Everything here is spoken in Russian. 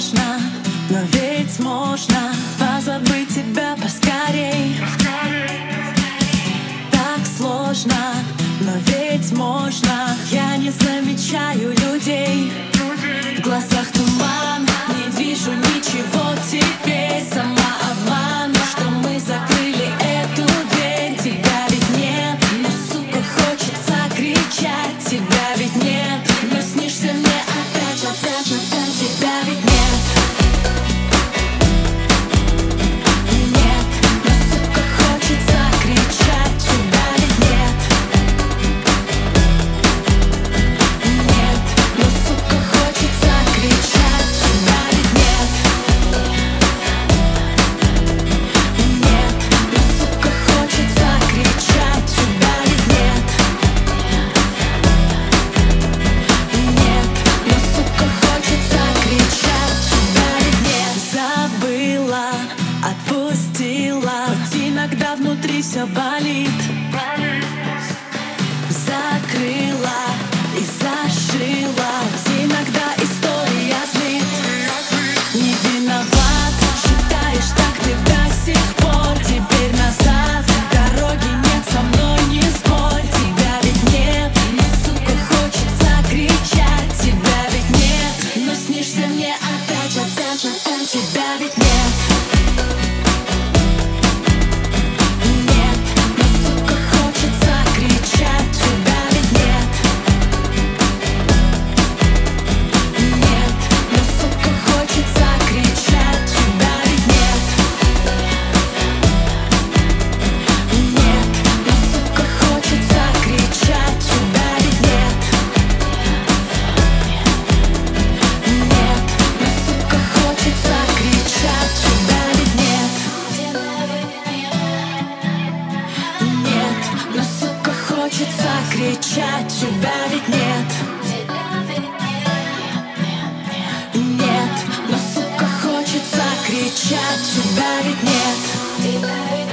сложно, но ведь можно позабыть тебя поскорей. Так сложно, но ведь можно. Я не замечаю людей. В глазах туман, не вижу ничего теперь. Сама обман, что мы закрыли эту дверь. Тебя ведь нет, но сука хочется кричать. Тебя ведь нет, но снишься мне опять, опять, опять. Тебя ведь все болит. Хочется кричать, тебя ведь нет. Нет, но сука хочется кричать, тебя ведь нет. Тебя ведь